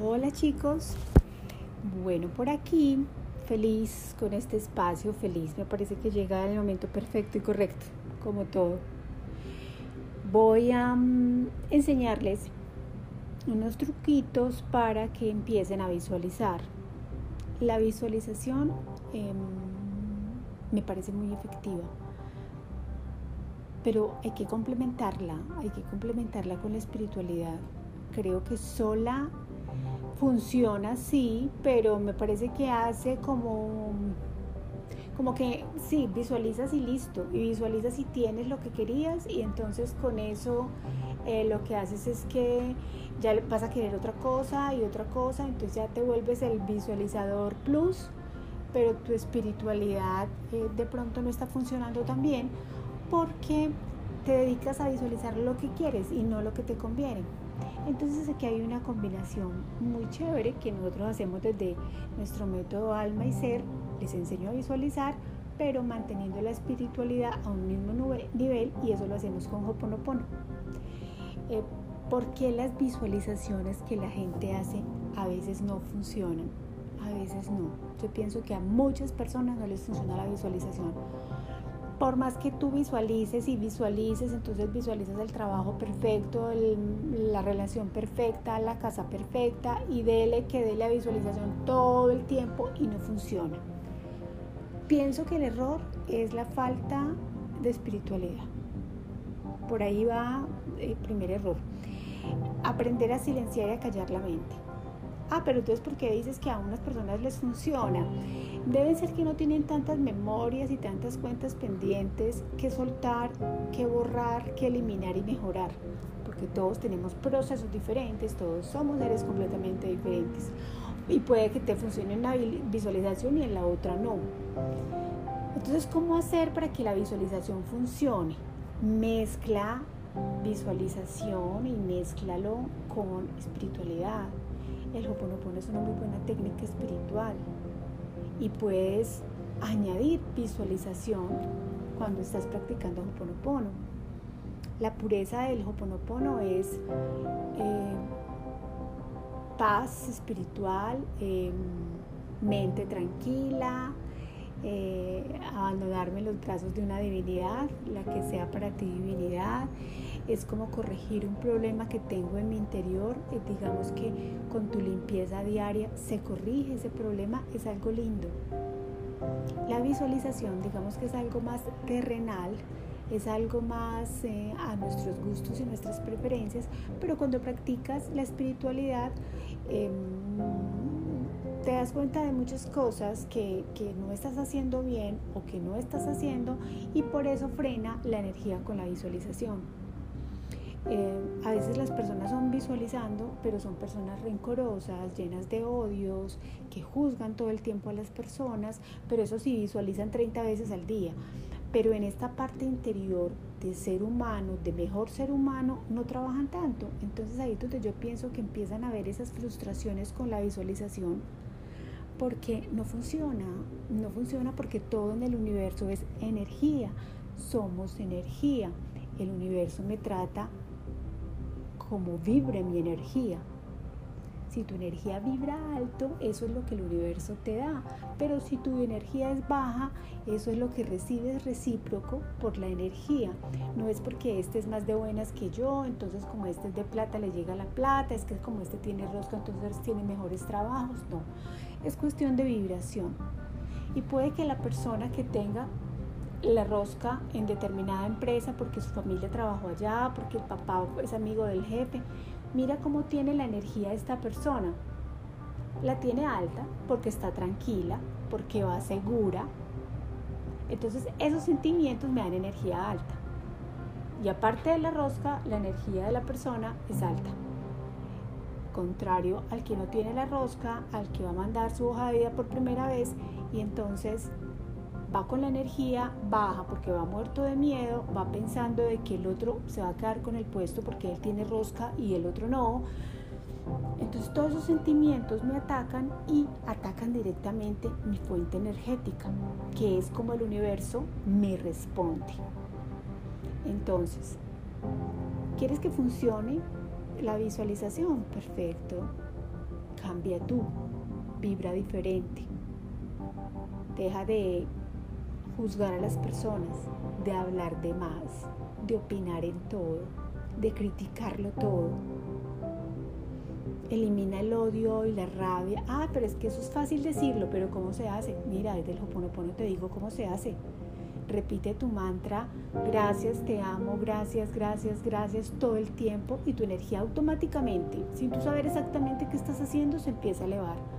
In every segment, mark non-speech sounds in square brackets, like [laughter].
Hola chicos, bueno por aquí, feliz con este espacio, feliz, me parece que llega el momento perfecto y correcto, como todo. Voy a mm, enseñarles unos truquitos para que empiecen a visualizar. La visualización em, me parece muy efectiva, pero hay que complementarla, hay que complementarla con la espiritualidad. Creo que sola funciona, sí, pero me parece que hace como, como que sí, visualizas y listo, y visualizas y tienes lo que querías y entonces con eso eh, lo que haces es que ya vas a querer otra cosa y otra cosa, entonces ya te vuelves el visualizador plus, pero tu espiritualidad eh, de pronto no está funcionando tan bien porque te dedicas a visualizar lo que quieres y no lo que te conviene. Entonces aquí hay una combinación muy chévere que nosotros hacemos desde nuestro método alma y ser. Les enseño a visualizar, pero manteniendo la espiritualidad a un mismo nivel y eso lo hacemos con Hoponopono. Eh, ¿Por qué las visualizaciones que la gente hace a veces no funcionan? A veces no. Yo pienso que a muchas personas no les funciona la visualización por más que tú visualices y visualices, entonces visualizas el trabajo perfecto, la relación perfecta, la casa perfecta y dele que dé la visualización todo el tiempo y no funciona. Pienso que el error es la falta de espiritualidad. Por ahí va el primer error. Aprender a silenciar y a callar la mente. Ah, pero entonces, ¿por qué dices que a unas personas les funciona? Debe ser que no tienen tantas memorias y tantas cuentas pendientes que soltar, que borrar, que eliminar y mejorar. Porque todos tenemos procesos diferentes, todos somos seres completamente diferentes. Y puede que te funcione una visualización y en la otra no. Entonces, ¿cómo hacer para que la visualización funcione? Mezcla visualización y mezclalo con espiritualidad el Hoponopono es una muy buena técnica espiritual y puedes añadir visualización cuando estás practicando Hoponopono. La pureza del Hoponopono es eh, paz espiritual, em, mente tranquila, eh, abandonarme en los brazos de una divinidad, la que sea para ti divinidad, es como corregir un problema que tengo en mi interior, eh, digamos que con tu limpieza diaria se corrige ese problema, es algo lindo. La visualización, digamos que es algo más terrenal, es algo más eh, a nuestros gustos y nuestras preferencias, pero cuando practicas la espiritualidad, em, te das cuenta de muchas cosas que, que, no estás haciendo bien o que no estás haciendo y por eso frena la energía con la visualización. Eh, a veces las personas son visualizando, pero son personas rencorosas, llenas de odios, que juzgan todo el tiempo a las personas, pero eso sí visualizan 30 veces al día. Pero en esta parte interior de ser humano, de mejor ser humano, no trabajan tanto. Entonces ahí es donde yo pienso que empiezan a ver esas frustraciones con la visualización porque no funciona, no funciona porque todo en el universo es energía, somos energía. El universo me trata como vibre mi energía. Si tu energía vibra alto, eso es lo que el universo te da. Pero si tu energía es baja, eso es lo que recibes recíproco por la energía. No es porque este es más de buenas que yo, entonces como este es de plata le llega la plata, es que como este tiene rosca, entonces tiene mejores trabajos. No, es cuestión de vibración. Y puede que la persona que tenga la rosca en determinada empresa porque su familia trabajó allá, porque el papá es amigo del jefe. Mira cómo tiene la energía esta persona. La tiene alta porque está tranquila, porque va segura. Entonces esos sentimientos me dan energía alta. Y aparte de la rosca, la energía de la persona es alta. Contrario al que no tiene la rosca, al que va a mandar su hoja de vida por primera vez y entonces va con la energía baja porque va muerto de miedo, va pensando de que el otro se va a quedar con el puesto porque él tiene rosca y el otro no. Entonces todos esos sentimientos me atacan y atacan directamente mi fuente energética, que es como el universo me responde. Entonces, ¿quieres que funcione la visualización? Perfecto. cambia tú, vibra diferente. Deja de juzgar a las personas, de hablar de más, de opinar en todo, de criticarlo todo. Elimina el odio y la rabia. Ah, pero es que eso es fácil decirlo, pero ¿cómo se hace? Mira, desde el Hoponopono te digo cómo se hace. Repite tu mantra, gracias, te amo, gracias, gracias, gracias todo el tiempo y tu energía automáticamente, sin tú saber exactamente qué estás haciendo, se empieza a elevar.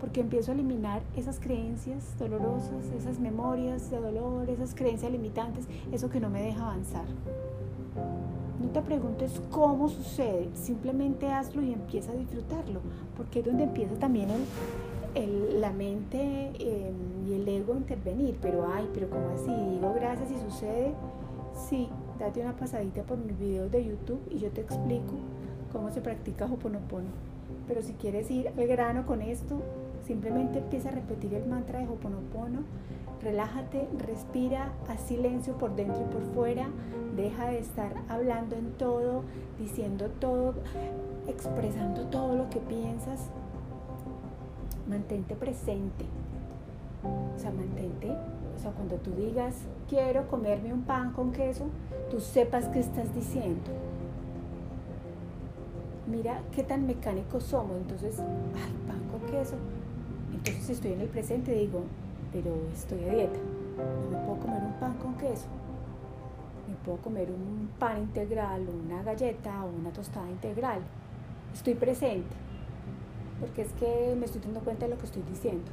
Porque empiezo a eliminar esas creencias dolorosas, esas memorias de dolor, esas creencias limitantes, eso que no me deja avanzar. No te preguntes cómo sucede, simplemente hazlo y empieza a disfrutarlo, porque es donde empieza también el, la mente em, y el ego intervenir, pero ay, pero como así, digo gracias y sucede, sí, date una pasadita por mis videos de YouTube y yo te explico cómo se practica Hoponopono. Pero si quieres ir al grano con esto, simplemente empieza a repetir el mantra de Hoponopono, relájate, respira, haz silencio por dentro y por fuera, deja de estar hablando en todo, diciendo todo, expresando todo lo que piensas, mantente presente. O sea, mantente, o sea, cuando tú digas, quiero comerme un pan con queso, tú sepas qué estás diciendo. Mira qué tan mecánicos somos. Entonces, ay, pan con queso. Entonces estoy en el presente y digo, pero estoy a dieta. No me puedo comer un pan con queso. Me puedo comer un pan integral, una galleta o una tostada integral. Estoy presente porque es que me estoy dando cuenta de lo que estoy diciendo.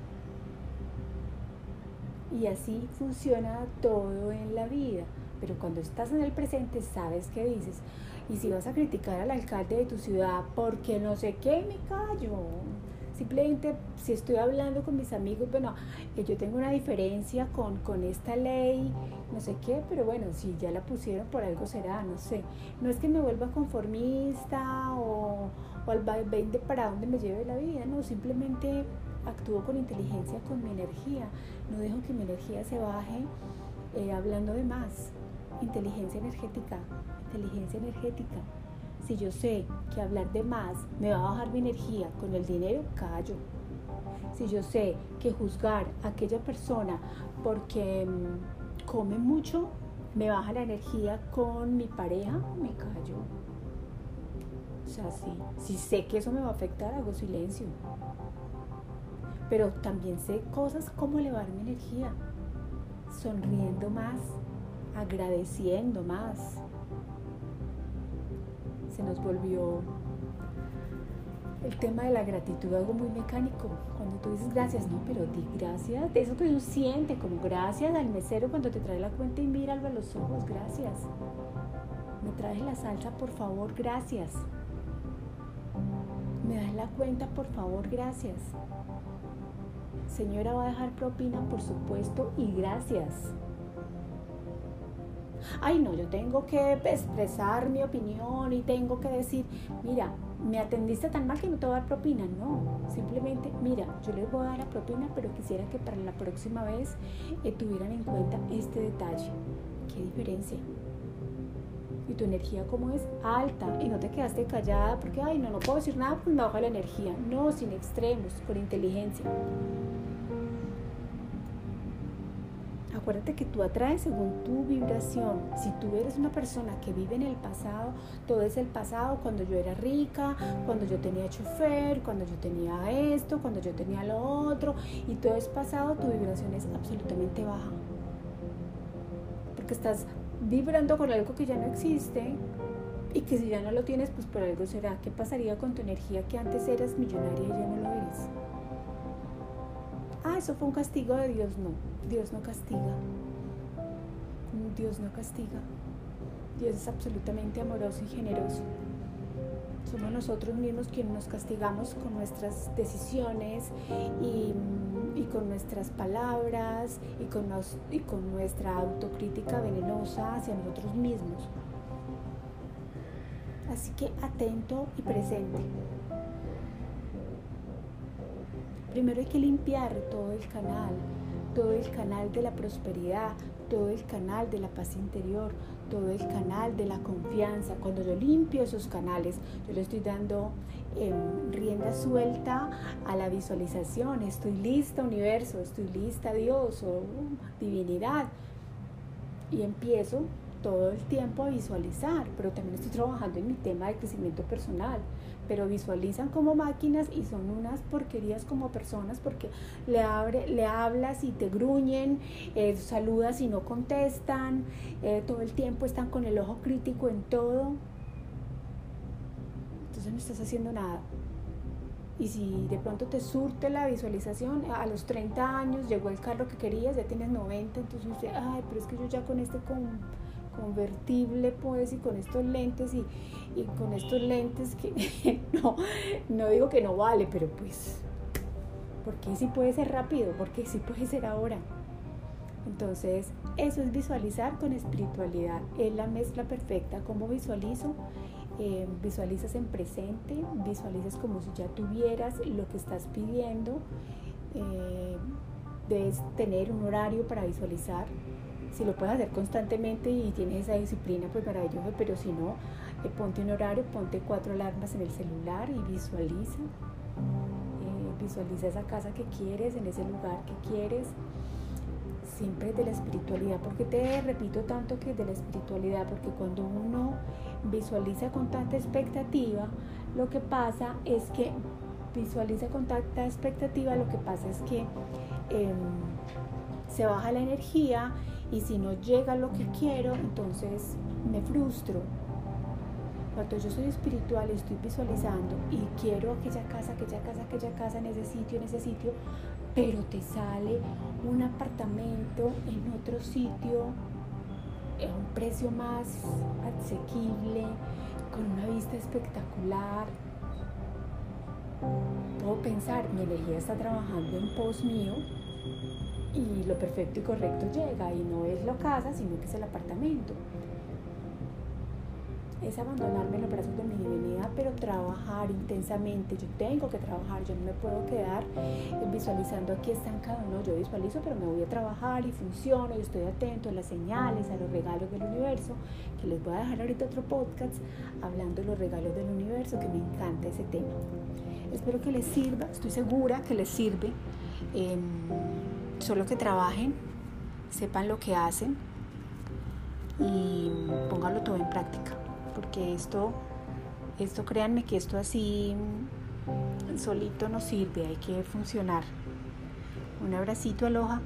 Y así funciona todo en la vida. Pero cuando estás en el presente sabes qué dices. Y si vas a criticar al alcalde de tu ciudad porque no sé qué, me callo. Simplemente si estoy hablando con mis amigos, bueno, eh, yo tengo una diferencia con, con esta ley, no sé qué, pero bueno, si ya la pusieron por algo será, no sé. No es que me vuelva conformista o, o al de para dónde me lleve la vida, no, simplemente actúo con inteligencia, con mi energía, no dejo que mi energía se baje eh, hablando de más. Inteligencia energética, inteligencia energética. Si yo sé que hablar de más me va a bajar mi energía con el dinero, callo. Si yo sé que juzgar a aquella persona porque mm, come mucho me baja la energía con mi pareja, me callo. O sea, si, sé que eso me va a afectar, hago silencio. Pero también sé cosas como elevar mi energía, sonriendo más, agradeciendo más. Se nos volvió el tema de la gratitud algo muy mecánico. Cuando tú dices gracias, no, pero di gracias de eso que uno siente, como gracias al mesero cuando te trae la cuenta y míralo a los ojos, gracias. Me traes la salsa, por favor, gracias. ¿Me das la cuenta, por favor? Gracias. Señora, va a dejar propina, por supuesto, y gracias. Ay, no, yo tengo que expresar mi opinión y tengo que decir, mira, me atendiste tan mal que no te voy a dar propina. No, simplemente, mira, yo les voy a dar la propina, pero quisiera que para la próxima vez eh, tuvieran en cuenta este detalle. ¿Qué diferencia? y tu energía como es alta y no te quedaste callada porque, ay, no, no puedo decir nada porque me baja la energía. No, sin extremos, con inteligencia. Acuérdate que tú atraes según tu vibración. Si tú eres una persona que vive en el pasado, todo es el pasado, cuando yo era rica, cuando yo tenía chofer, cuando yo tenía esto, cuando yo tenía lo otro, y todo es pasado, tu vibración es absolutamente baja. Porque estás vibrando con algo que ya no existe y que si ya no lo tienes, pues por algo será. ¿Qué pasaría con tu energía que antes eras millonaria y ya no lo eres? Ah, eso fue un castigo de Dios. No, Dios no castiga. Dios no castiga. Dios es absolutamente amoroso y generoso. Somos nosotros mismos quienes nos castigamos con nuestras decisiones y con nuestras palabras y con nuestra autocrítica venenosa hacia nosotros mismos. Así que atento y presente. Primero hay que limpiar todo el canal, todo el canal de la prosperidad, todo el canal de la paz interior, todo el canal de la confianza. Cuando yo limpio esos canales, yo le estoy dando em, rienda suelta a la visualización. Estoy lista, universo, estoy lista, Dios o divinidad. Y empiezo todo el tiempo a visualizar, pero también estoy trabajando en mi tema de crecimiento personal pero visualizan como máquinas y son unas porquerías como personas porque le, abre, le hablas y te gruñen, eh, saludas y no contestan, eh, todo el tiempo están con el ojo crítico en todo. Entonces no estás haciendo nada. Y si de pronto te surte la visualización, a los 30 años llegó el carro que querías, ya tienes 90, entonces dices, ay, pero es que yo ya con este con convertible pues y con estos lentes y, con estos lentes que [laughs] no, no digo que no vale, pero pues, porque sí puede ser rápido, porque sí puede ser ahora. Entonces, eso es visualizar con espiritualidad, es la mezcla perfecta, ¿cómo visualizo? Eh, visualizas en presente, visualizas como si ya tuvieras lo que estás pidiendo, eh, debes tener un horario para visualizar, si lo puedes hacer constantemente y tienes esa disciplina, pues maravilloso, pero si no, eh, ponte un horario, ponte cuatro alarmas en el celular y visualiza. Eh, visualiza esa casa que quieres, en ese lugar que quieres. Siempre de la espiritualidad. porque te repito tanto que de la espiritualidad? Porque cuando uno visualiza con tanta expectativa, lo que pasa es que visualiza con tanta expectativa, lo que pasa es que em, se baja la energía y si no llega lo que quiero, entonces me frustro. Cuando yo soy espiritual y estoy visualizando y quiero aquella casa, aquella casa, aquella casa en ese sitio, en ese sitio, pero te sale un apartamento en otro sitio a un precio más asequible, con una vista espectacular, puedo pensar, mi energía está trabajando en pos mío y lo perfecto y correcto llega y no es la casa, sino que es el apartamento. Es abandonarme en los brazos de mi divinidad, pero trabajar intensamente. Yo tengo que trabajar, yo no me puedo quedar visualizando aquí estancado. No, yo visualizo, pero me voy a trabajar y funciono y estoy atento a las señales, a los regalos del universo, que les voy a dejar ahorita otro podcast hablando de los regalos del universo, que me encanta ese tema. Espero que les sirva, estoy segura que les sirve. Em, solo que trabajen, sepan lo que hacen y pónganlo todo en práctica, porque esto, esto créanme que esto así solito no sirve, hay que funcionar. Un abracito, aloja.